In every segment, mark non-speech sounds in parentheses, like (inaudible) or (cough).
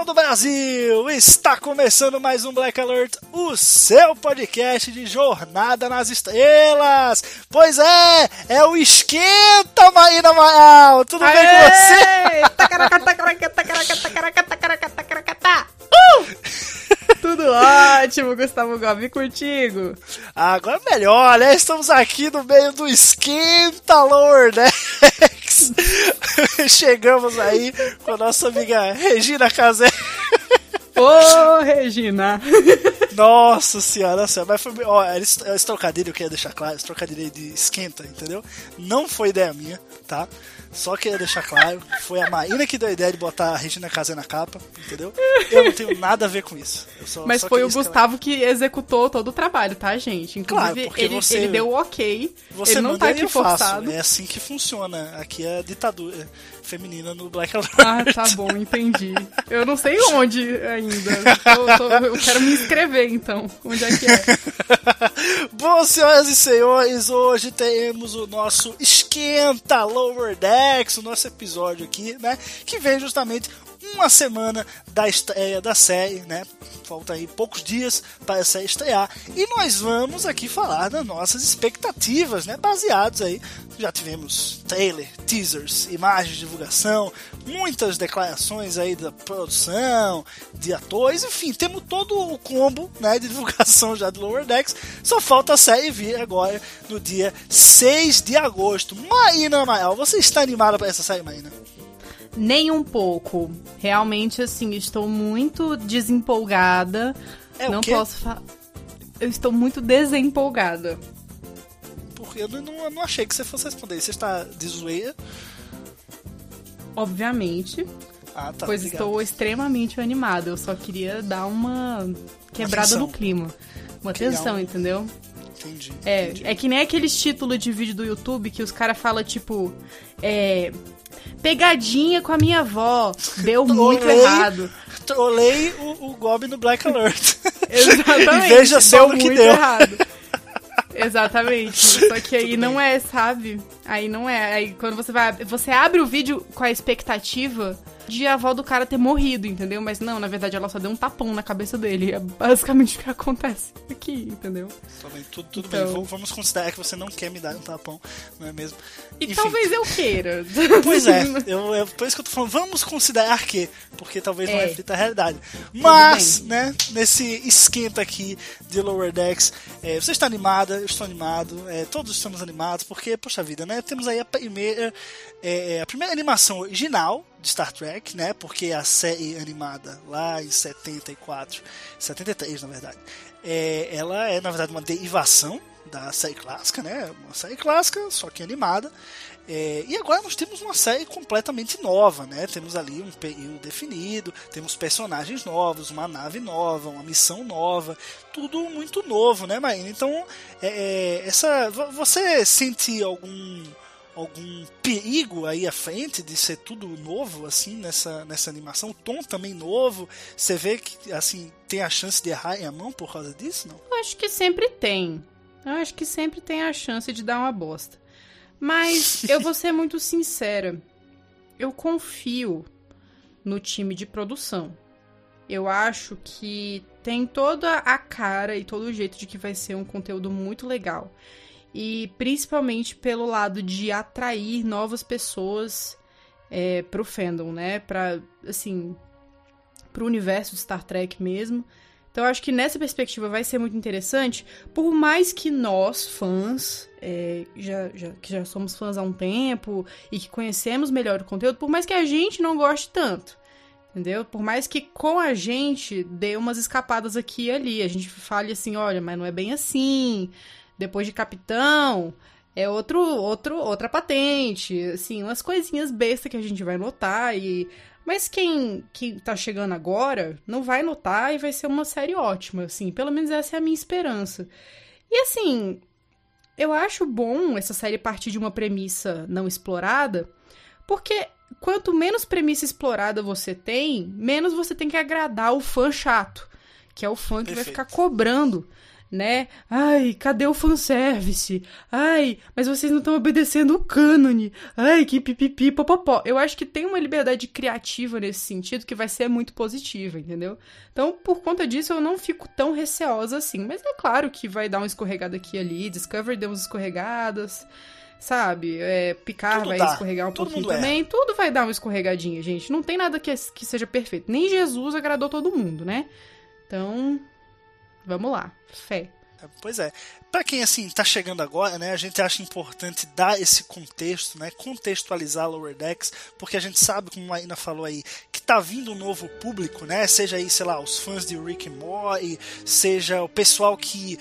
Todo o Brasil! Está começando mais um Black Alert, o seu podcast de Jornada nas Estrelas! Pois é, é o Esquenta, Maína Maal! Tudo bem com você? Tacaraca, tacaraca, tacaraca, tacaraca, tacaraca, tacaraca, tá. Uh! Tudo (laughs) ótimo, Gustavo Gobi, contigo. Agora melhor, né? Estamos aqui no meio do Esquenta Lower (laughs) (laughs) Chegamos aí com a nossa amiga Regina Casé. Ô, Regina. (laughs) (laughs) Nossa senhora, nossa, mas foi. Ó, esse, esse trocadilho eu queria deixar claro, esse trocadilho de esquenta, entendeu? Não foi ideia minha, tá? Só queria deixar claro, foi a Maína que deu a ideia de botar a Regina Casé na capa, entendeu? Eu não tenho nada a ver com isso. Só- Mas só foi o. Gustavo que executou todo o trabalho, tá, gente? Claro, Inclusive, porque ele, você- ele deu o ok. Você ele não tá aqui forçado. É assim que funciona. Aqui é a ditadura feminina no Black Alert. Ah, tá bom, entendi. Eu não sei onde ainda. Tô- tô- eu quero me inscrever, então. Onde é que é? Bom, senhoras e senhores, hoje temos o nosso Esquenta Lower Decks, o nosso episódio aqui, né? Que vem justamente uma semana da estreia da série, né? Falta aí poucos dias para a série estrear. E nós vamos aqui falar das nossas expectativas, né? Baseados aí. Já tivemos trailer, teasers, imagens de divulgação, muitas declarações aí da produção, de atores, enfim, temos todo o combo né, de divulgação já do Lower Decks. Só falta a série vir agora no dia 6 de agosto. Maína Amaral, você está animada para essa série, Maína? Nem um pouco. Realmente, assim, estou muito desempolgada. É o não posso falar. Eu estou muito desempolgada. Porque eu não, não- não achei que você fosse responder. Você está de zoeira? Obviamente, Ah, tá. pois obrigado. estou extremamente animada. Eu só queria dar uma quebrada no clima. Uma Criar tensão, um- entendeu? Entendi. É, entendi. é que nem aqueles títulos de vídeo do YouTube que os caras falam, tipo, é. Pegadinha com a minha avó. Deu (laughs) muito Trolei. errado. Trolei o, o Gob no Black Alert. (laughs) Exatamente. E veja só deu no que muito deu. errado. (laughs) Exatamente. Só que aí não é, sabe? Aí não é. Aí quando você vai. Você abre o vídeo com a expectativa de a avó do cara ter morrido, entendeu? Mas não, na verdade ela só deu um tapão na cabeça dele. É basicamente (laughs) o que acontece aqui, entendeu? Tudo tudo Então. bem. Vamos- considerar que você não quer me dar um tapão, não é mesmo? E Enfim. talvez eu queira. (laughs) Pois é, (laughs) eu, eu, por isso que eu tô falando, vamos considerar que, porque talvez não É. reflita a realidade. Mas, né, nesse esquenta aqui de Lower Decks, é, você está animada, eu estou animado, é, todos estamos animados, porque, poxa vida, né, temos aí a primeira, é, a primeira animação original de Star Trek, né, porque a série animada lá em 74, 73 na verdade, é, ela é na verdade uma derivação da série clássica, né, uma série clássica, só que animada, é, e agora nós temos uma série completamente nova, né? Temos ali um período definido, temos personagens novos, uma nave nova, uma missão nova, tudo muito novo, né, Marina? Então, é, é, essa, vo- você sente algum algum perigo aí à frente de ser tudo novo assim nessa nessa animação, o tom também novo. Você vê que assim tem a chance de errar em a mão por causa disso, não? Eu acho que sempre tem. Eu acho que sempre tem a chance de dar uma bosta. Mas (laughs) eu vou ser muito sincera. Eu confio no time de produção. Eu acho que tem toda a cara e todo o jeito de que vai ser um conteúdo muito legal. E principalmente pelo lado de atrair novas pessoas é, pro fandom, né? Pra, assim, pro universo de Star Trek mesmo. Então eu acho que nessa perspectiva vai ser muito interessante, por mais que nós, fãs, é, já, já- que já somos fãs há um tempo e que conhecemos melhor o conteúdo, por mais que a gente não goste tanto. Entendeu? Por mais que com a gente dê umas escapadas aqui e ali, a gente fale assim, olha, mas não é bem assim. Depois de capitão, é outro, outro, outra patente, assim, umas coisinhas bestas que a gente vai notar e mas quem quem tá chegando agora não vai notar e vai ser uma série ótima, assim, pelo menos essa é a minha esperança. E assim, eu acho bom essa série partir de uma premissa não explorada, porque quanto menos premissa explorada você tem, menos você tem que agradar o fã chato, que é o fã que vai Perfeito. ficar cobrando, né? Ai, cadê o fanservice? Ai, mas vocês não estão obedecendo o cânone. Ai, que pipipi, popopó. Eu acho que tem uma liberdade criativa nesse sentido que vai ser muito positiva, entendeu? Então, por conta disso, eu não fico tão receosa assim. Mas é claro que vai dar uma escorregada aqui e ali. Discovery deu umas escorregadas sabe? É, Picard Tudo vai dá. escorregar um Todo pouquinho também. Tudo vai dar uma escorregadinha, gente. Não tem nada que, que seja perfeito. Nem Jesus agradou todo mundo, né? Então, vamos lá. Fé. Pois é. Pra quem assim tá chegando agora, né, a gente acha importante dar esse contexto, né, contextualizar Lower Decks, porque a gente sabe, como a Ina falou aí, que tá vindo um novo público, né, seja aí, sei lá, os fãs de Rick and Morty, seja o pessoal que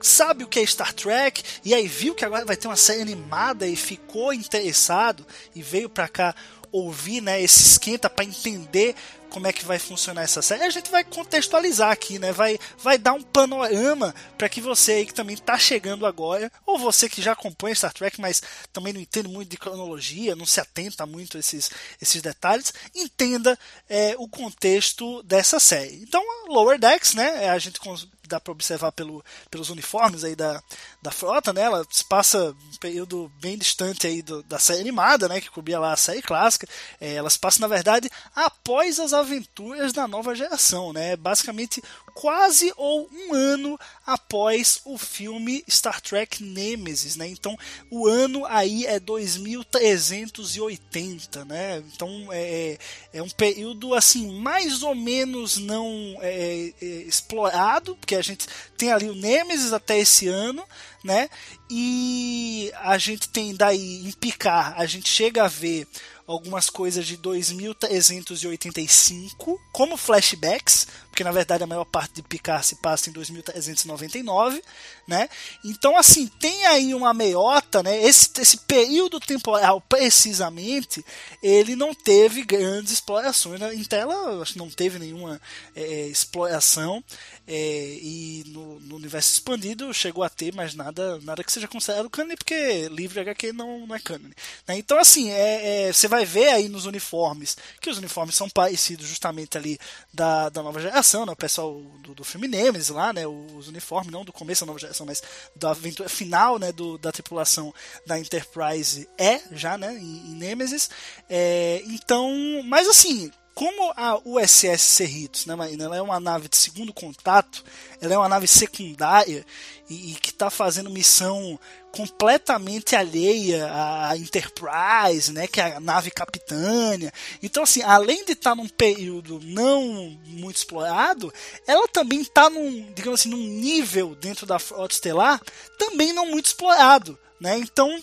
sabe o que é Star Trek e aí viu que agora vai ter uma série animada e ficou interessado e veio pra cá ouvir, né, esse esquenta pra entender como é que vai funcionar essa série. A gente vai contextualizar aqui, né? Vai, vai dar um panorama para que você aí que também tá chegando agora, ou você que já acompanha Star Trek, mas também não entende muito de cronologia, não se atenta muito a esses, esses detalhes, entenda é, o contexto dessa série. Então, Lower Decks, né? A gente dá para observar pelo, pelos uniformes aí da, da frota, né? Ela se passa um período bem distante aí do- da série animada, né? Que cobria lá a série clássica. É, ela se passa, na verdade, após as aventuras da nova geração, né? Basicamente quase ou um ano após o filme Star Trek Nemesis, né? Então o ano aí é 2380, né? Então é, é um período assim mais ou menos não é, é, explorado, porque a gente tem ali o Nemesis até esse ano, né? E a gente tem daí em Picard, a gente chega a ver algumas coisas de 2385 como flashbacks, porque na verdade a maior parte de Picard se passa em 2399, né? Então assim, tem aí uma meiota, né? Esse, esse período temporal precisamente, ele não teve grandes explorações, né? Em tela acho que não teve nenhuma é, exploração é, e no, no universo expandido chegou a ter, mas nada, nada que seja considerado cânone, porque livre HQ não, não é cânone. Né? Então, assim, é, é, você vai ver aí nos uniformes que os uniformes são parecidos justamente ali da, da nova geração, né? o pessoal do, do filme Nemesis lá, né? os uniformes, não do começo da nova geração, mas da aventura final né? do, da tripulação da Enterprise é já né? em, em Nemesis. É, então, mas assim, como a USS Cerritos, né? Ela é uma nave de segundo contato, ela é uma nave secundária e, e que está fazendo missão completamente alheia à Enterprise, né, que é a nave capitânia. Então, assim, além de estar num período não muito explorado, ela também está num, digamos assim, num nível dentro da frota estelar também não muito explorado, né? Então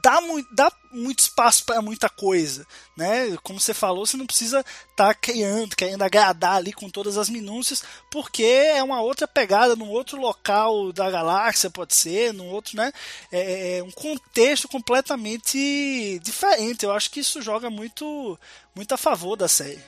dá, mu dá muito espaço para muita coisa, né? Como você falou, você não precisa estar tá criando, querendo agradar ali com todas as minúcias, porque é uma outra pegada, num outro local da galáxia, pode ser, num outro, né? É, é um contexto completamente diferente. Eu acho que isso joga muito, muito a favor da série.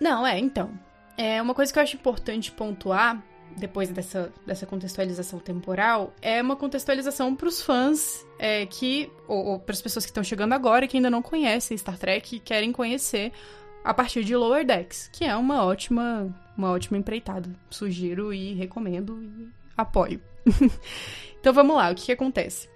Não, é, então. É uma coisa que eu acho importante pontuar depois dessa, dessa contextualização temporal, é uma contextualização para os fãs é, que, ou, ou para as pessoas que estão chegando agora e que ainda não conhecem Star Trek e querem conhecer a partir de Lower Decks, que é uma ótima, uma ótima empreitada. Sugiro e recomendo e apoio. (laughs) então vamos lá, o que, que acontece?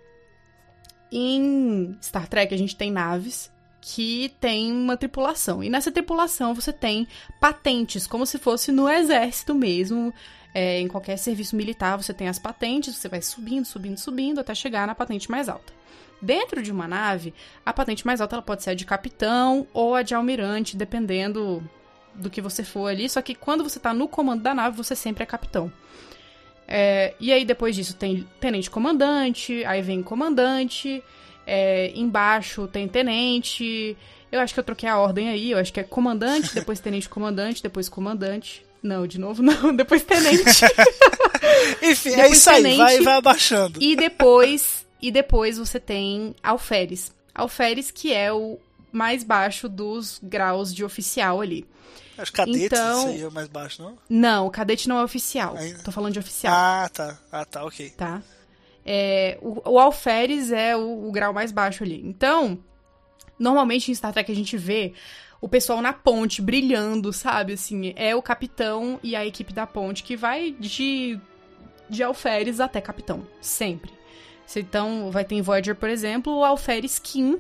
Em Star Trek a gente tem naves que tem uma tripulação. E nessa tripulação você tem patentes, como se fosse no exército mesmo. É, em qualquer serviço militar você tem as patentes, você vai subindo, subindo, subindo até chegar na patente mais alta. Dentro de uma nave, a patente mais alta ela pode ser a de capitão ou a de almirante, dependendo do que você for ali. Só que quando você está no comando da nave, você sempre é capitão. É, e aí depois disso tem tenente comandante, aí vem comandante, é, embaixo tem tenente, Eu acho que eu troquei a ordem aí. Eu acho que é comandante, (laughs) depois tenente comandante, depois comandante. Não, de novo não, (laughs) depois tenente. (laughs) Enfim, é Depois isso aí, tenente. vai, vai abaixando. e depois, e depois você tem alferes. Alferes que é o mais baixo dos graus de oficial ali. Os cadetes, Então- isso aí é mais baixo, não? Não, o cadete não é oficial. Ainda- Tô falando de oficial. Ah, tá. Ah, tá, ok. tá? É, o, o alferes é o, o grau mais baixo ali. Então, normalmente em Star Trek a gente vê o pessoal na ponte brilhando, sabe? Assim, é o capitão e a equipe da ponte que vai de, de alferes até capitão, sempre. Se- Então, vai ter em Voyager, por exemplo, o alferes Kim,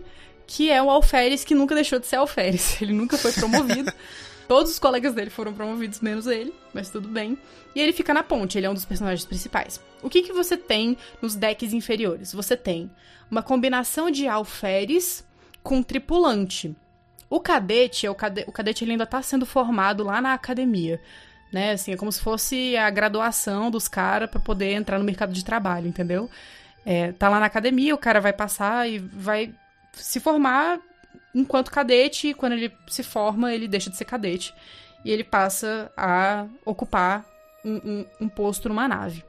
que é o alferes que nunca deixou de ser alferes. (laughs) Ele nunca foi promovido. (laughs) Todos os colegas dele foram promovidos, menos ele, mas tudo bem. E ele fica na ponte, ele é um dos personagens principais. O que, que você tem nos decks inferiores? Você tem uma combinação de alferes com tripulante. O cadete, é o, cade... o cadete ele ainda tá sendo formado lá na academia. Né? Assim, é como se fosse a graduação dos caras para poder entrar no mercado de trabalho, entendeu? É, tá lá na academia, o cara vai passar e vai se formar enquanto cadete, e quando ele se forma, ele deixa de ser cadete. E ele passa a ocupar um, um- um posto numa nave.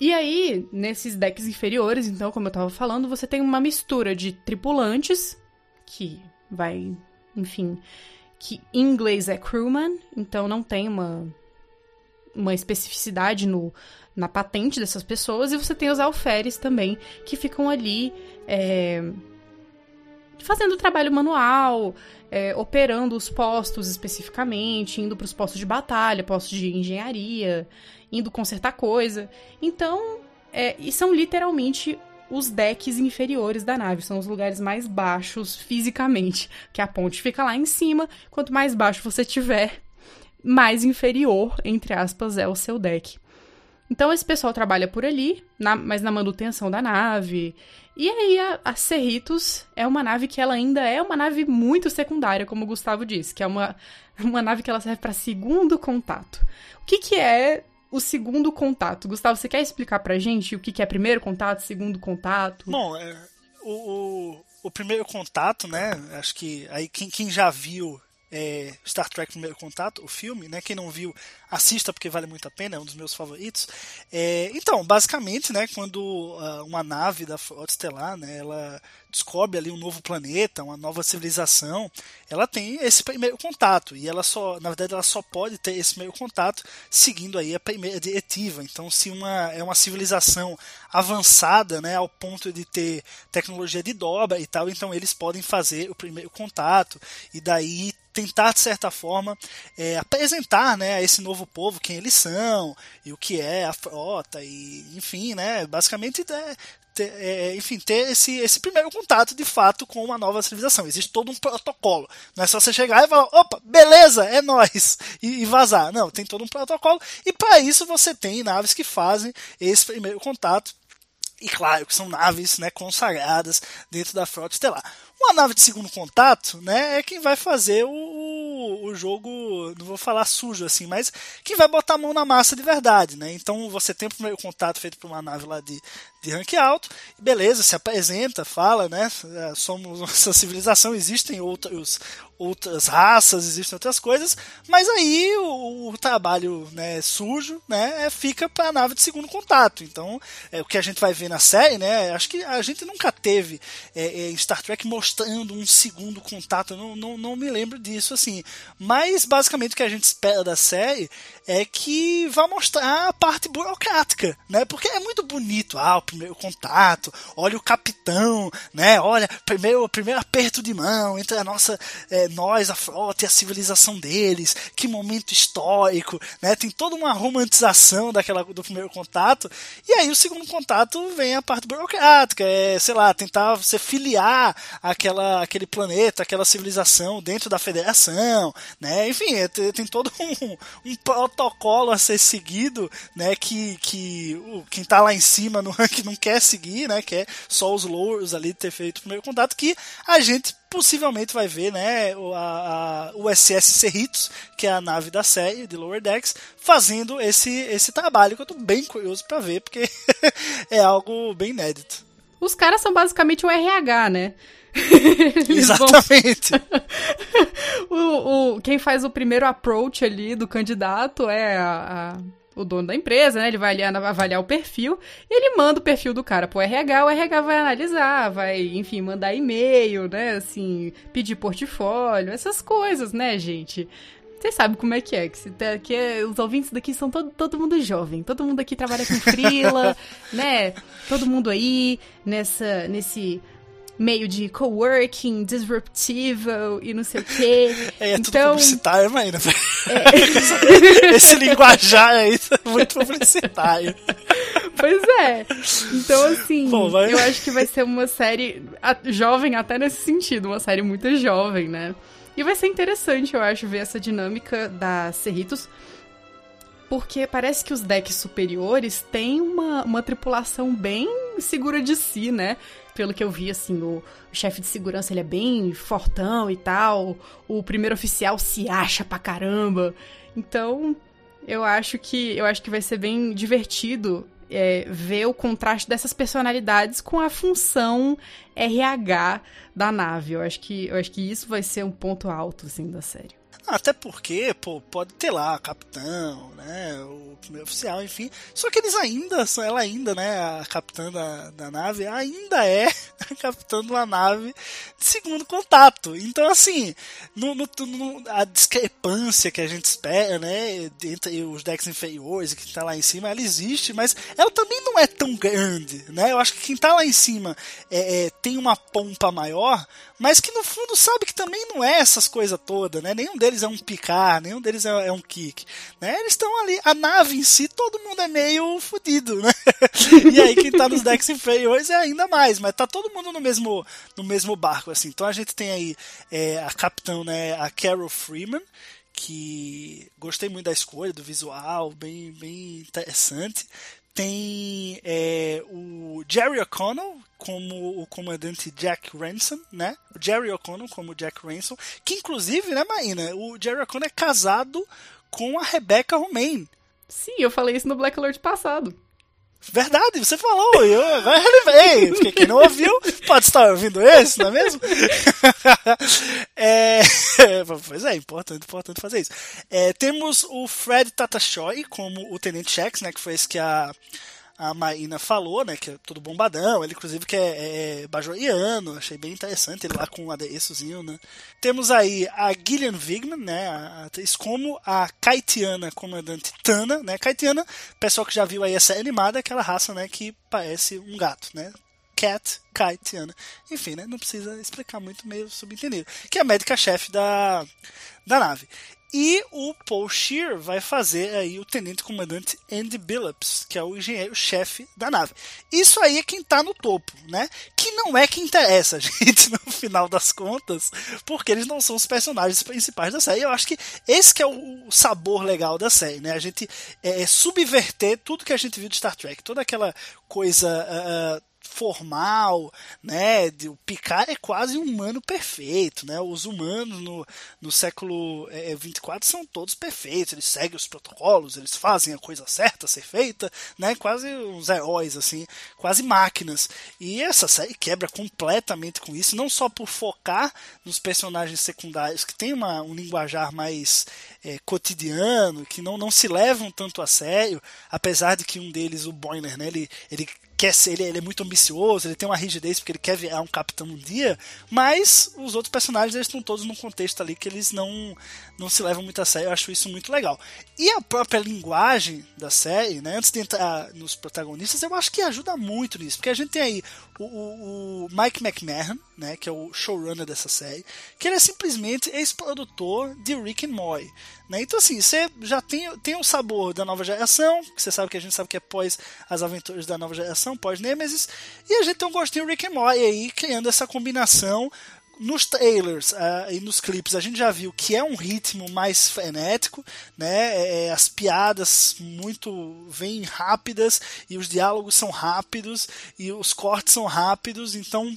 E aí, nesses decks inferiores, então, como eu tava falando, você tem uma mistura de tripulantes, que vai, enfim, que em inglês é crewman, então não tem uma, uma especificidade no, na patente dessas pessoas, e você tem os alferes também, que ficam ali é, fazendo trabalho manual, é, operando os postos especificamente, indo para os postos de batalha, postos de engenharia, indo consertar coisa. Então, é, e são literalmente os decks inferiores da nave, são os lugares mais baixos fisicamente, que a ponte fica lá em cima, quanto mais baixo você tiver, mais inferior, entre aspas, é o seu deck. Então esse pessoal trabalha por ali, na- mas na manutenção da nave. E aí a, a Cerritos é uma nave que ela ainda é uma nave muito secundária, como o Gustavo disse, que é uma, (laughs) uma nave que ela serve para segundo contato. O que, que é o segundo contato? Gustavo, você quer explicar pra gente o que, que é primeiro contato, segundo contato? Bom, é, o, o, o primeiro contato, né? Acho que aí quem, quem já viu é, Star Trek Primeiro Contato, o filme, né? Quem não viu, assista porque vale muito a pena, é um dos meus favoritos. É, então, basicamente, né? Quando ah, uma nave da Frota Estelar, né? Ela descobre ali um novo planeta, uma nova civilização, ela tem esse primeiro contato e ela só, na verdade, ela só pode ter esse primeiro contato seguindo aí a primeira diretiva. Então, se uma é uma civilização avançada, né, ao ponto de ter tecnologia de dobra e tal, então eles podem fazer o primeiro contato e daí tentar de certa forma é, apresentar né, a esse novo povo quem eles são e o que é a frota e enfim né basicamente é, ter, é, enfim ter esse, esse primeiro contato de fato com uma nova civilização. Existe todo um protocolo. Não é só você chegar e falar opa beleza é nós e, e vazar. Não tem todo um protocolo. E para isso você tem naves que fazem esse primeiro contato. E claro que são naves né, consagradas dentro da frota estelar. Uma nave de segundo contato né, é quem vai fazer o, o, jogo, não vou falar sujo assim, mas quem vai botar a mão na massa de verdade. Né? Então você tem o primeiro contato feito por uma nave lá de, de rank alto, beleza, se apresenta, fala, né? Somos essa (laughs) civilização, existem outros, outras raças, existem outras coisas, mas aí o, o trabalho né, sujo né, fica para a nave de segundo contato. Então, é, o que a gente vai ver na série, né? Acho que a gente nunca teve é, é, Star Trek mostrando um segundo contato, não, não, não me lembro disso assim. Mas basicamente o que a gente espera da série é que vai mostrar a parte burocrática, né? Porque é muito bonito, ah, o primeiro contato, olha o capitão, né? Olha, primeiro, primeiro aperto de mão entre a nossa, é, nós, a frota e a civilização deles, que momento histórico, né? Tem toda uma romantização daquela do primeiro contato, e aí o segundo contato vem a parte burocrática, é, sei lá, tentar você filiar aquela, aquele planeta, aquela civilização dentro da federação, né? Enfim, é, tem, todo um, um protocolo a ser seguido, né? Que, que o, quem tá lá em cima no ranking (laughs) não quer seguir, né? Quer só os louros ali ter feito o primeiro contato, que a gente possivelmente vai ver, né, o- a, a, o SS Cerritos, que é a nave da série de Lower Decks, fazendo esse, esse trabalho que eu tô bem curioso para ver, porque (laughs) é algo bem inédito. Os caras são basicamente o RH, né? (laughs) (laughs) Exatamente. (laughs) o, o- quem faz o primeiro approach ali do candidato é a- a- o dono da empresa, né? Ele vai ali avaliar o perfil e ele manda o perfil do cara pro RH, o RH vai analisar, vai, enfim, mandar e-mail, né? Assim, pedir portfólio, essas coisas, né, gente? Vocês sabem como é que é, que, tá- que é- os ouvintes daqui são todo, todo mundo jovem, todo mundo aqui trabalha com frila, né? Todo mundo aí nessa, nesse meio de coworking, disruptivo e não sei o quê. (laughs) É, é tudo então, publicitário, Maíra. (laughs) Esse linguajar aí tá muito publicitário. pois é. Então, assim, Bom, eu acho que vai ser uma série jovem até nesse sentido, uma série muito jovem, né? E vai ser interessante, eu acho, ver essa dinâmica da Cerritos. Porque parece que os decks superiores têm uma, uma tripulação bem segura de si, né? Pelo que eu vi, assim, o, chefe de segurança ele é bem fortão e tal. O primeiro oficial se acha pra caramba. Então, eu acho que eu acho que vai ser bem divertido é, ver o contraste dessas personalidades com a função RH da nave. Eu acho que eu acho que isso vai ser um ponto alto assim da série. Até porque, pô, pode ter lá capitão, né? O primeiro oficial, enfim. Só que eles ainda, ela ainda, né? A capitã da, da nave, ainda é a capitã de uma nave de segundo contato. Então, assim, no, no- no- a discrepância que a gente espera, né? Entre os decks inferiores e quem tá lá em cima, ela existe, mas ela também não é tão grande, né? Eu acho que quem tá lá em cima é, é, tem uma pompa maior, mas que no fundo sabe que também não é essas coisas todas, né? Nenhum deles é um picar, nenhum deles é, é um kick, né? Eles estão ali, a nave em si, todo mundo é meio fudido, né? (laughs) e aí quem tá nos decks inferiores é ainda mais, mas tá todo mundo no mesmo, no mesmo barco, assim. Então a gente tem aí é, a capitão, né? A Carol Freeman, que gostei muito da escolha, do visual, bem, bem interessante. Tem é, o Jerry O'Connell como o comandante Jack Ransom, né? O Jerry O'Connell como Jack Ransom, que inclusive, né, Maína, o Jerry O'Connell é casado com a Rebecca Romaine. Sim, eu falei isso no Black Alert passado. Verdade, você falou, eu relembrei, porque quem não ouviu pode estar ouvindo esse, não é mesmo? (laughs) É, (laughs) pois é, importante, importante fazer isso. É, temos o Fred Tatashoy como o Tenente Shax, né, que foi esse que a, a Maína falou, né, que é todo bombadão, ele inclusive que é, é bajoriano, achei bem interessante ele lá com um adereçozinho, né. Temos aí a Gillian Vigman, né, a atriz, como a Kaitiana comandante Tana, né, Kaitiana, pessoal que já viu aí essa animada, é aquela raça, né, que parece um gato, né, Cat Kaitiana. Enfim, né? Não precisa explicar muito, meio subentendido. Que é a médica-chefe da, da nave. E o Paul Shear vai fazer aí o tenente-comandante Andy Billups, que é o engenheiro-chefe da nave. Isso aí é quem tá no topo, né? Que não é que interessa, (laughs) gente, no final das contas, porque eles não são os personagens principais da série. Eu acho que esse que é o sabor legal da série, né? A gente é, é subverter tudo que a gente viu de Star Trek, toda aquela coisa. ah, formal, né? O Picard é quase um humano perfeito, né? Os humanos no, no século é, 24 são todos perfeitos, eles seguem os protocolos, eles fazem a coisa certa a ser feita, né? Quase uns heróis, assim, quase máquinas. E essa série quebra completamente com isso, não só por focar nos personagens secundários que tem uma, um linguajar mais é, cotidiano, que não, não se levam tanto a sério, apesar de que um deles, o Boiler, né? Ele, ele quer ser, ele, ele é muito ambicioso, ele tem uma rigidez porque ele quer virar um capitão um dia, mas os outros personagens eles estão todos num contexto ali que eles não, não se levam muito a sério, eu acho isso muito legal. E a própria linguagem da série, né, antes de entrar nos protagonistas, eu acho que ajuda muito nisso, porque a gente tem aí o, o, o Mike McMahon, né, que é o showrunner dessa série, que ele é simplesmente ex-produtor de Rick and Morty. Né? Então, assim, você já tem, tem o sabor da nova geração, que você sabe que a gente sabe que é pós as aventuras da nova geração, pós Nemesis, e a gente tem um gostinho Rick and Morty aí, criando essa combinação nos trailers uh, e nos clipes a gente já viu que é um ritmo mais frenético, né? É, as piadas muito vêm rápidas e os diálogos são rápidos e os cortes são rápidos, então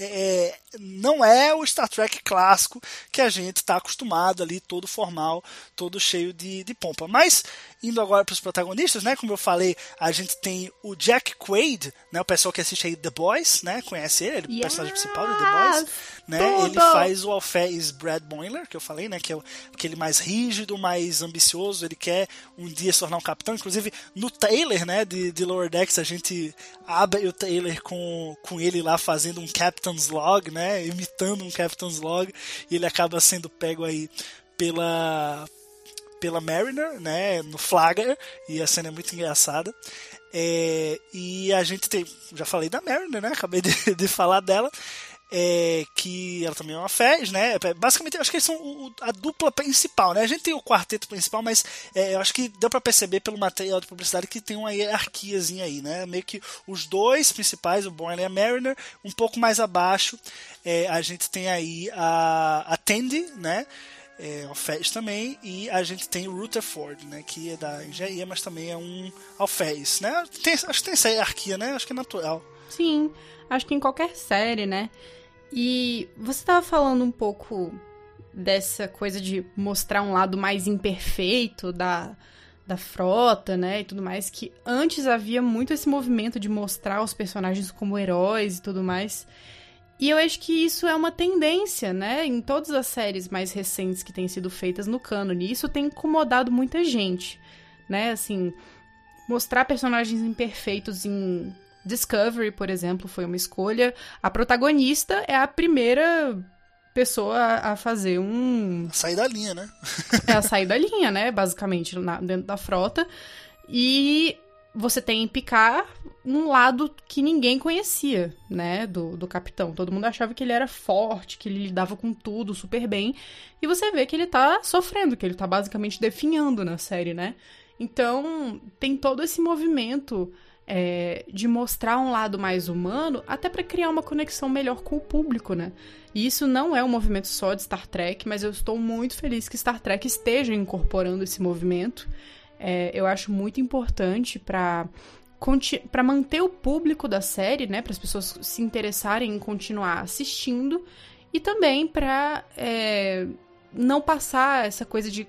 é, não é o Star Trek clássico que a gente está acostumado ali, todo formal, todo cheio de, de pompa. Mas, indo agora para os protagonistas, né? Como eu falei, a gente tem o Jack Quaid, né? O pessoal que assiste aí The Boys, né? Conhece ele, ele é o personagem principal de The Boys, né? Tudo! Ele faz o alferes Brad Boiler, que eu falei, né? Que é aquele mais rígido, mais ambicioso. Ele quer um dia se tornar um capitão. Inclusive, no trailer, né? De, de Lower Decks, a gente abre o trailer com, com ele lá fazendo um Captain's Log, né? Imitando um Captain's Log. E ele acaba sendo pego aí pela pela Mariner, né, no Flagger, e a cena é muito engraçada. É, e a gente tem, já falei da Mariner, né, acabei de, (laughs) de falar dela, é, que ela também é uma Fez, né, basicamente eu acho que eles são o- a dupla principal, né, a gente tem o quarteto principal, mas é, eu acho que deu pra perceber pelo material de publicidade que tem uma hierarquiazinha aí, né, meio que os dois principais, o Bourne e a Mariner, um pouco mais abaixo, é, a gente tem aí a, a Tandy, né, é, alferes também, e a gente tem Rutherford, né, que é da engenharia, mas também é um alferes, né? Tem, acho que tem essa hierarquia, né? Acho que é natural. Sim, acho que em qualquer série, né? E você tava falando um pouco dessa coisa de mostrar um lado mais imperfeito da, da frota, né? E tudo mais, que antes havia muito esse movimento de mostrar os personagens como heróis e tudo mais. E eu acho que isso é uma tendência, né? Em todas as séries mais recentes que têm sido feitas no cânone. E isso tem incomodado muita gente, né? Assim, mostrar personagens imperfeitos em Discovery, por exemplo, foi uma escolha. A protagonista é a primeira pessoa a a fazer um Sair da linha, né? (laughs) é a sair da linha, né? Basicamente, na- dentro da frota. E você tem em Picard um lado que ninguém conhecia, né? Do, do capitão. Todo mundo achava que ele era forte, que ele lidava com tudo super bem. E você vê que ele tá sofrendo, que ele tá basicamente definhando na série, né? Então, tem todo esse movimento é, de mostrar um lado mais humano, até pra criar uma conexão melhor com o público, né? E isso não é um movimento só de Star Trek, mas eu estou muito feliz que Star Trek esteja incorporando esse movimento. É, eu acho muito importante para para manter o público da série, né, para as pessoas se interessarem em continuar assistindo e também para não passar essa coisa de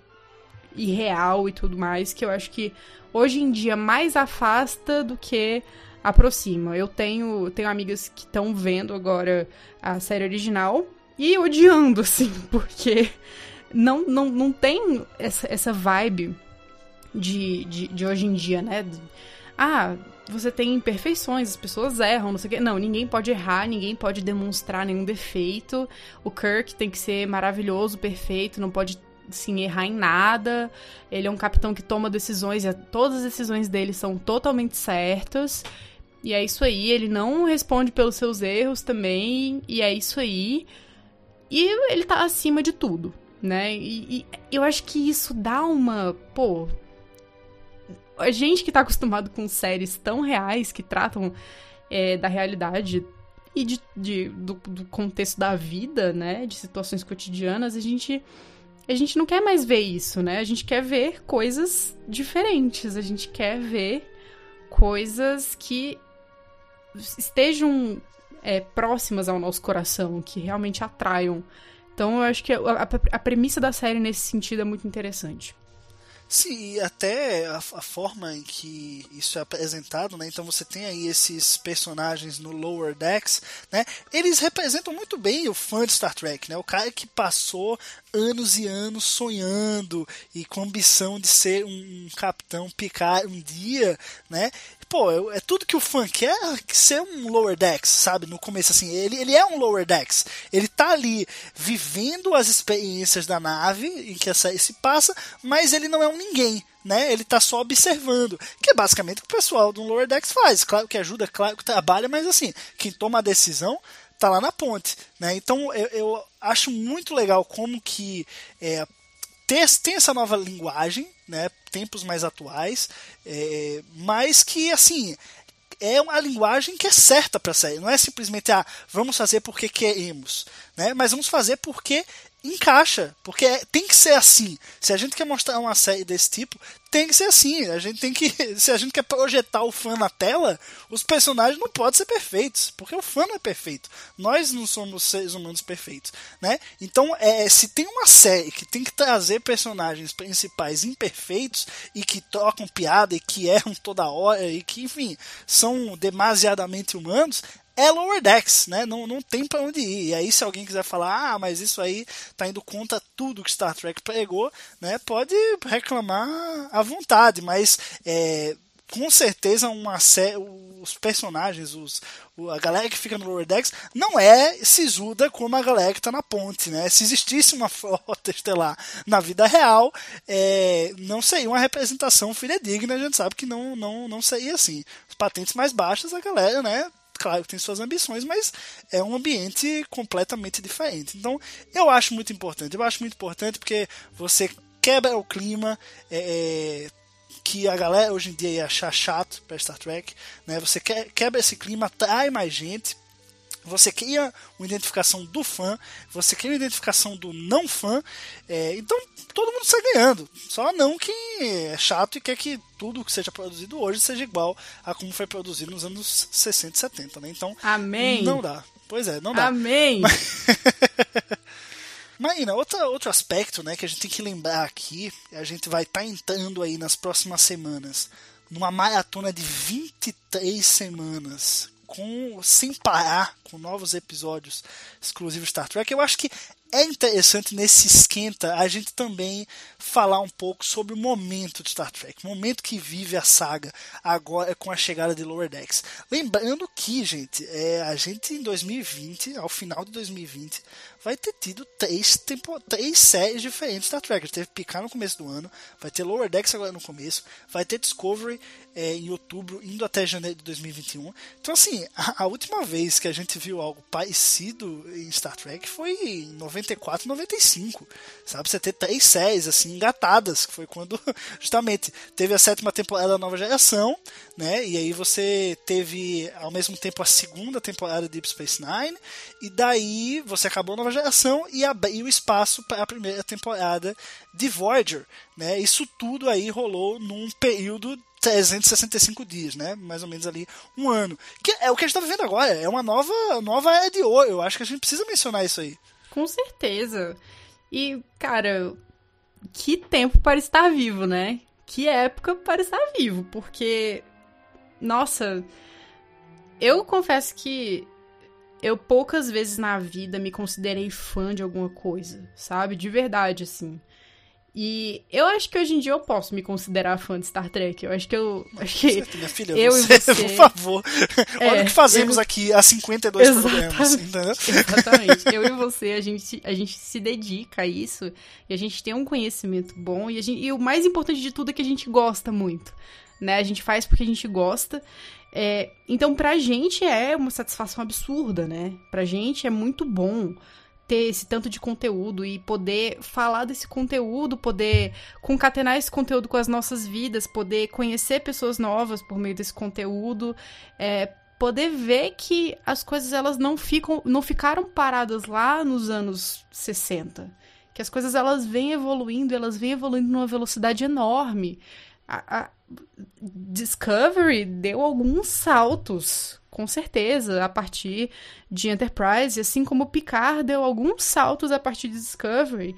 irreal e tudo mais que eu acho que hoje em dia mais afasta do que aproxima. Eu tenho tenho amigas que estão vendo agora a série original e odiando (laughs) assim, porque não não, não tem essa, essa vibe de, de, de hoje em dia, né? Ah, você tem imperfeições, as pessoas erram, não sei o quê. Não, ninguém pode errar, ninguém pode demonstrar nenhum defeito. O Kirk tem que ser maravilhoso, perfeito, não pode sim errar em nada. Ele é um capitão que toma decisões e todas as decisões dele são totalmente certas. E é isso aí, ele não responde pelos seus erros também, e é isso aí. E ele tá acima de tudo, né? E, e eu acho que isso dá uma. Pô. A gente que tá acostumado com séries tão reais que tratam é, da realidade e de, de do, do contexto da vida, né? De situações cotidianas, a gente. A gente não quer mais ver isso, né? A gente quer ver coisas diferentes. A gente quer ver coisas que estejam é, próximas ao nosso coração, que realmente atraiam. Então eu acho que a, a, a premissa da série nesse sentido é muito interessante. Sim, e até a, a, forma em que isso é apresentado, né? Então você tem aí esses personagens no Lower Decks, né? Eles representam muito bem o fã de Star Trek, né? O cara que passou anos e anos sonhando e com ambição de ser um, um capitão picar um dia, né? Pô, é tudo que o fã quer ser um Lower Decks, sabe? No começo, assim, ele, ele é um Lower Decks. Ele tá ali vivendo as experiências da nave em que a série se passa, mas ele não é um ninguém, né? Ele tá só observando, que é basicamente o que o pessoal do Lower Decks faz. Claro que ajuda, claro que trabalha, mas assim, quem toma a decisão tá lá na ponte, né? Então eu, eu acho muito legal como que é, tem, tem essa nova linguagem, né? Tempos mais atuais, é, mas que assim é uma linguagem que é certa para sair. Não é simplesmente ah, vamos fazer porque queremos, né? Mas vamos fazer porque encaixa, porque é, tem que ser assim. Se a gente quer mostrar uma série desse tipo, tem que ser assim. A gente tem que. (laughs) Se a gente quer projetar o fã na tela, os personagens não podem ser perfeitos. Porque o fã não é perfeito. Nós não somos seres humanos perfeitos. Né? Então, é, se tem uma série que tem que trazer personagens principais imperfeitos e que trocam piada e que erram toda hora e que, enfim, são demasiadamente humanos, é Lower Decks, né? Não, não tem para onde ir. E aí, se alguém quiser falar, ah, mas isso aí tá indo contra tudo que Star Trek pregou, né? Pode reclamar à vontade, mas é, com certeza uma série, os personagens, os, a galera que fica no Lower Decks não é sisuda como a galera que tá na ponte, né? Se existisse uma (laughs) frota estelar na vida real, é, não seria uma representação fidedigna, a gente sabe que não, não, não seria assim. Os patentes mais baixas, a galera, né? claro, tem suas ambições, mas é um ambiente completamente diferente. Então, eu acho muito importante. Eu acho muito importante porque você quebra o clima. É, é que a galera hoje em dia ia achar chato para Star Trek, né? Você quebra esse clima, atrai mais gente, você cria uma identificação do fã, você cria uma identificação do não fã, é, então todo mundo está ganhando. Só não quem é chato e quer que tudo que seja produzido hoje seja igual a como foi produzido nos anos 60 e 70, né? Então, Amém. não dá. Pois é, não dá. Amém. (laughs) Marina, outra, outro aspecto né, que a gente tem que lembrar aqui, a gente vai estar tá entrando aí nas próximas semanas numa maratona de 23 semanas, com sem parar, com novos episódios exclusivos Star Trek. Eu acho que é interessante nesse esquenta a gente também falar um pouco sobre o momento de Star Trek, o momento que vive a saga agora com a chegada de Lower Decks. Lembrando que, gente, é, a gente em 2020, ao final de 2020, vai ter tido três, tempo, três séries diferentes de Star Trek. Teve Picard no começo do ano, vai ter Lower Decks agora no começo, vai ter Discovery é, em outubro, indo até janeiro de 2021. Então, assim, a, a, última vez que a gente viu algo parecido em Star Trek foi em 94, 95. Sabe? Você ter três séries, assim, engatadas, que foi quando, (laughs) justamente, teve a sétima temporada da nova geração, né? E aí você teve, ao mesmo tempo, a segunda temporada de Deep Space Nine, e daí você acabou a nova geração e abriu espaço para a primeira temporada de Voyager, né? Isso tudo aí rolou num período 365 dias, né? Mais ou menos ali um ano. Que é o que a gente tá vivendo agora, é uma nova, nova era de ouro. Eu acho que a gente precisa mencionar isso aí. Com certeza. E, cara, que tempo para estar vivo, né? Que época para estar vivo, porque nossa, eu confesso que eu poucas vezes na vida me considerei fã de alguma coisa, sabe? De verdade, assim. E eu acho que hoje em dia eu posso me considerar fã de Star Trek. Eu acho que eu. Acho que minha filha, eu você, e (laughs) você. Por favor. É, Olha o que fazemos eu... aqui há 52 (laughs) Exatamente. programas, entendeu? Exatamente. Eu e você, a gente, a gente se dedica a isso e a gente tem um conhecimento bom e, gente, e o mais importante de tudo é que a gente gosta muito. Né? A gente faz porque a gente gosta. É, então, pra gente é uma satisfação absurda, né? Pra gente é muito bom ter esse tanto de conteúdo e poder falar desse conteúdo, poder concatenar esse conteúdo com as nossas vidas, poder conhecer pessoas novas por meio desse conteúdo, é, poder ver que as coisas elas não ficam, não ficaram paradas lá nos anos 60, que as coisas elas vêm evoluindo, elas vêm evoluindo numa velocidade enorme. A, a Discovery deu alguns saltos com certeza, a partir de Enterprise, assim como Picard deu alguns saltos a partir de Discovery.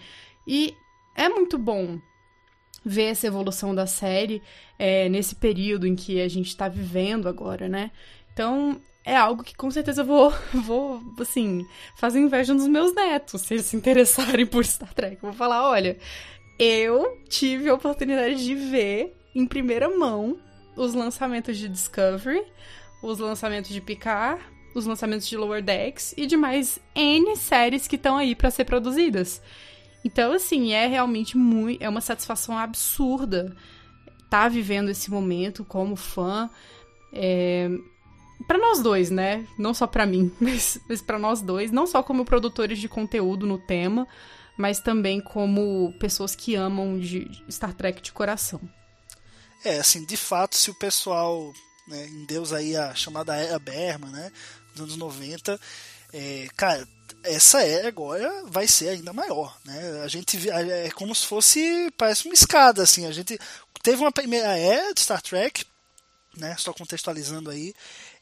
E é muito bom ver essa evolução da série é, nesse período em que a gente está vivendo agora, né? Então, é algo que com certeza eu vou, (laughs) vou, assim, fazer inveja nos meus netos, se eles se interessarem por Star Trek. Eu vou falar, olha, eu tive a oportunidade de ver em primeira mão os lançamentos de Discovery, os lançamentos de Picard, os lançamentos de Lower Decks e de mais N séries que estão aí para ser produzidas. Então, assim, é realmente muito. É uma satisfação absurda estar tá vivendo esse momento como fã. É, para nós dois, né? Não só para mim, (laughs) mas, mas para nós dois. Não só como produtores de conteúdo no tema, mas também como pessoas que amam de Star Trek de coração. É, assim, de fato, se o pessoal né, em Deus aí a chamada Era Berma, né, dos anos 90. É, cara, essa é agora vai ser ainda maior, né? A gente vi- é como se fosse parece uma escada assim. A gente teve uma primeira era de Star Trek, né? Só contextualizando aí.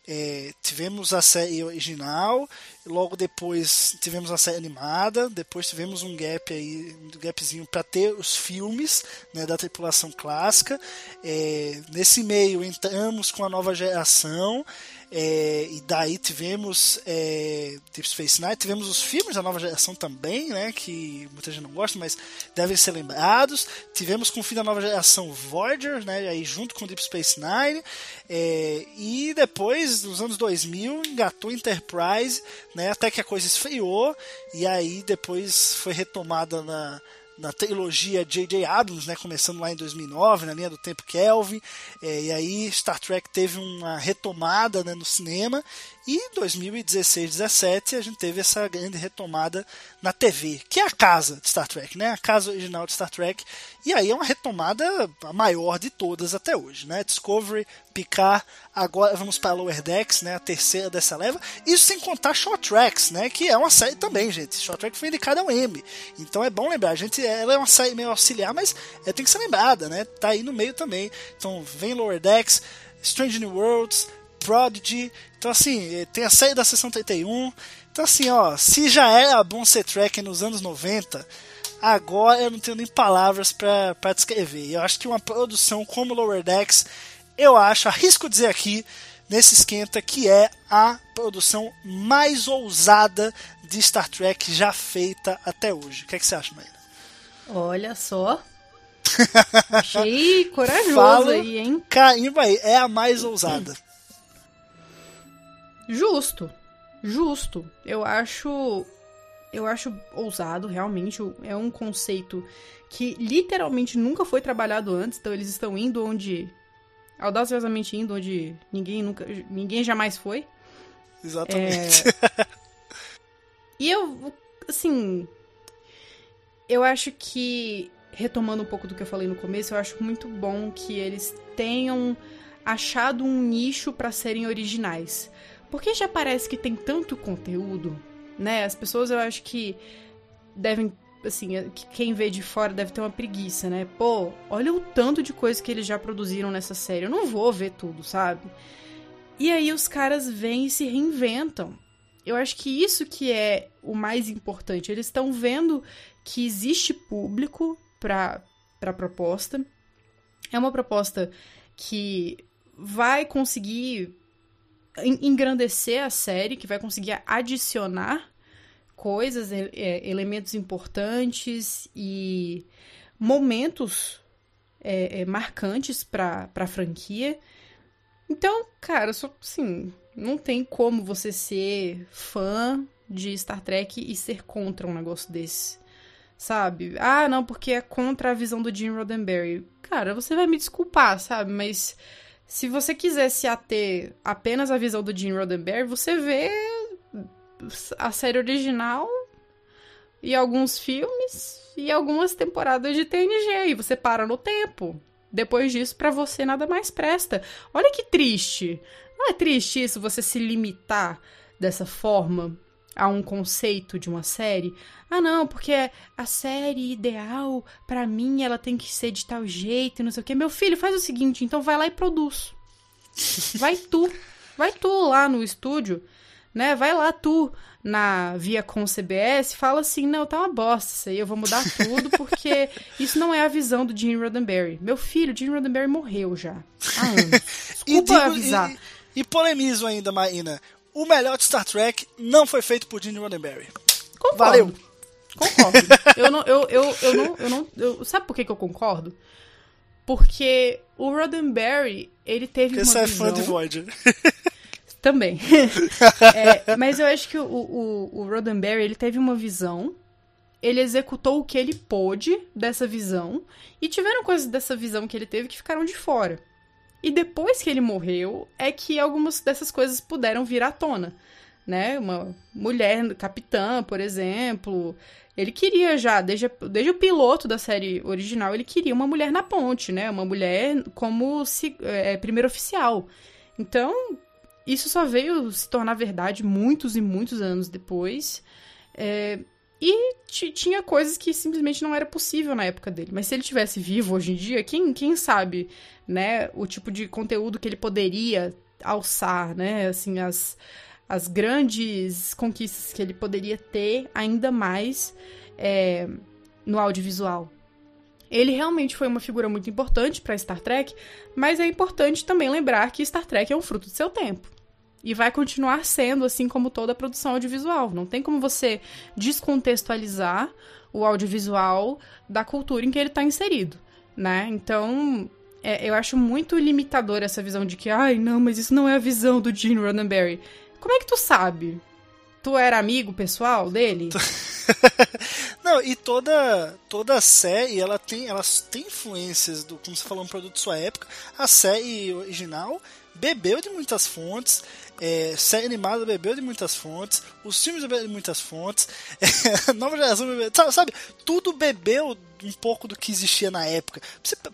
É, tivemos a série original, logo depois tivemos a série animada, depois tivemos um gap aí, um gapzinho para ter os filmes né, da tripulação clássica. É, nesse meio entramos com a nova geração. É, e daí tivemos é, Deep Space Nine, tivemos os filmes da nova geração também, né, que muita gente não gosta, mas devem ser lembrados. Tivemos com o fim da nova geração Voyager, né, aí junto com Deep Space Nine. É, e depois, nos anos 2000, engatou Enterprise, né, até que a coisa esfriou. E aí depois foi retomada na, na trilogia J.J. Abrams, né, começando lá em 2009, na linha do tempo Kelvin. É, e aí Star Trek teve uma retomada né, no cinema. E em 2016, 17 a gente teve essa grande retomada na TV, que é a casa de Star Trek, né? A casa original de Star Trek. E aí é uma retomada a maior de todas até hoje, né? Discovery, Picard, agora vamos para Lower Decks, né? A terceira dessa leva. Isso sem contar Short Tracks, né? Que é uma série também, gente. Short Track foi indicada ao Emmy. Então é bom lembrar, a gente, ela é uma série meio auxiliar, mas é, tem que ser lembrada, né? Tá aí no meio também. Então vem Lower Decks, Strange New Worlds, Prodigy. Então, assim, eh, tem a série da Sessão 31. Então, assim, ó, se já era bom ser track nos anos 90, agora eu não tenho nem palavras pra pra descrever. Eu acho que uma produção como Lower Decks, eu acho, arrisco dizer aqui, nesse esquenta, que é a produção mais ousada de Star Trek já feita até hoje. O que, é que você acha, Maíra? Olha só. (laughs) Achei corajoso Fala. aí, hein? Carimba aí, é a mais ousada. Justo. Justo. Eu acho. Eu acho ousado, realmente. É um conceito que literalmente nunca foi trabalhado antes. Então eles estão indo onde. Audaciosamente indo onde ninguém nunca. Ninguém jamais foi. Exatamente. E eu, assim. Eu acho que. Retomando um pouco do que eu falei no começo, eu acho muito bom que eles tenham achado um nicho pra serem originais. Porque já parece que tem tanto conteúdo, né? As pessoas eu acho que devem. Assim, que quem vê de fora deve ter uma preguiça, né? Pô, olha o tanto de coisa que eles já produziram nessa série. Eu não vou ver tudo, sabe? E aí os caras vêm e se reinventam. Eu acho que isso que é o mais importante. Eles estão vendo que existe público para a proposta. É uma proposta que vai conseguir engrandecer a série, que vai conseguir adicionar coisas, é, elementos importantes e momentos é, é, marcantes para a franquia. Então, cara, só assim, não tem como você ser fã de Star Trek e ser contra um negócio desse. Sabe? Ah, não, porque é contra a visão do Gene Roddenberry. Cara, você vai me desculpar, sabe? Mas se você quiser se ater apenas à visão do Gene Roddenberry, você vê a série original e alguns filmes e algumas temporadas de TNG e você para no tempo. Depois disso, pra você nada mais presta. Olha que triste. Não é triste isso você se limitar dessa forma a um conceito de uma série? Ah, não, porque a série ideal pra mim ela tem que ser de tal jeito, e não sei o quê. Meu filho, faz o seguinte, então vai lá e produz. Vai tu. Vai tu lá no estúdio, né? Vai lá tu na Viacom CBS, fala assim, não, tá uma bosta isso aí, eu vou mudar tudo porque isso não é a visão do Gene Roddenberry. Meu filho, Gene Roddenberry morreu já há anos. (laughs) E, Desculpa digo- avisar. e, e polemizo ainda, Marina. O melhor de Star Trek não foi feito por Gene Roddenberry. Concordo. Valeu. Concordo. eu não, eu, eu, eu não, eu não, eu- sabe por que, que eu concordo? Porque o Roddenberry, ele teve Porque uma você é visão... fã de Voyager. Também. (laughs) É, mas eu acho que o, o, o Roddenberry, ele teve uma visão, ele executou o que ele pôde dessa visão, e tiveram coisas dessa visão que ele teve que ficaram de fora. E depois que ele morreu, é que algumas dessas coisas puderam vir à tona. Né? Uma mulher capitã, por exemplo. Ele queria já, desde, desde o piloto da série original, ele queria uma mulher na ponte, né? Uma mulher como se, é, primeiro oficial. Então, isso só veio se tornar verdade muitos e muitos anos depois. É, e tinha coisas que simplesmente não era possível na época dele. Mas se ele tivesse vivo hoje em dia, quem, quem sabe, né, o tipo de conteúdo que ele poderia alçar, né, assim, as, as grandes conquistas que ele poderia ter ainda mais é, no audiovisual. Ele realmente foi uma figura muito importante para Star Trek, mas é importante também lembrar que Star Trek é um fruto do seu tempo. E vai continuar sendo, assim como toda a produção audiovisual. Não tem como você descontextualizar o audiovisual da cultura em que ele está inserido, né? Então, é, eu acho muito limitador essa visão de que, ai, não, mas isso não é a visão do Gene Roddenberry. Como é que tu sabe? Tu era amigo pessoal dele? (laughs) Não, e toda toda a série, ela tem, elas têm influências do, como você falou, um produto de sua época. A série original bebeu de muitas fontes, é, série animada bebeu de muitas fontes, os filmes beberam de muitas fontes, é, (laughs) nova geração bebeu, sabe, tudo bebeu um pouco do que existia na época.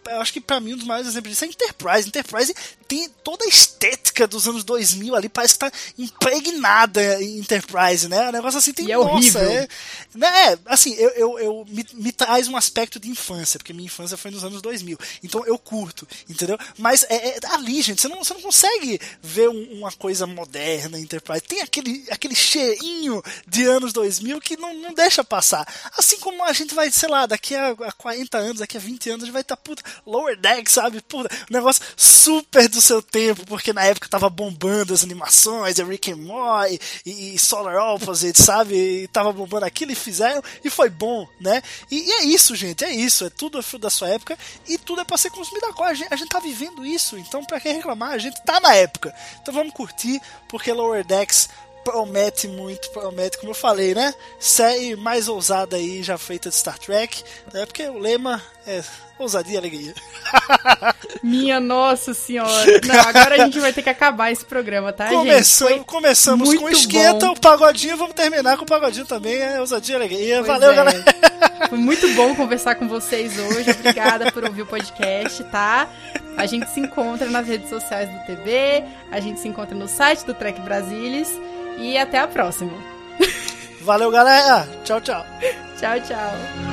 Eu acho que para mim um dos maiores exemplos disso é Enterprise. Enterprise tem toda a estética dos anos 2000 ali, parece que tá impregnada em Enterprise, né? O negócio assim tem, e é nossa, horrível. é, né, assim, eu, eu, eu me, me, traz um aspecto de infância, porque minha infância foi nos anos 2000. Então eu curto, entendeu? Mas é, é ali, gente, você não, você não consegue ver um, uma coisa moderna Enterprise. Tem aquele, aquele cheirinho de anos 2000 que não, não deixa passar. Assim como a gente vai, sei lá, daqui a a 40 anos, daqui a 20 anos, a gente vai estar, tá, puta, Lower Deck, sabe? Puta, um negócio super do seu tempo, porque na época tava bombando as animações, a Rick and Morty e, e Solar Opposite, sabe? E tava bombando aquilo e fizeram, e foi bom, né? E, e, é isso, gente, é isso, é tudo fruto da sua época e tudo é pra ser consumido agora. A gente, a gente tá vivendo isso, então pra quem reclamar, a gente tá na época. Então vamos curtir, porque Lower Decks promete muito, promete, como eu falei, né? Série mais ousada aí já feita de Star Trek, né? Porque o lema é ousadia e alegria. (laughs) Minha nossa senhora. Não, agora a gente vai ter que acabar esse programa, tá, Começamos, gente? começamos com esquenta, bom. o pagodinho, vamos terminar com o pagodinho também, é ousadia e alegria. Pois Valeu, é. galera. Foi muito bom conversar com vocês hoje. Obrigada por ouvir o podcast, tá? A gente se encontra nas redes sociais do TV, a gente se encontra no site do Trek Brasilis e até a próxima. Valeu, galera. Tchau, tchau. tchau, tchau.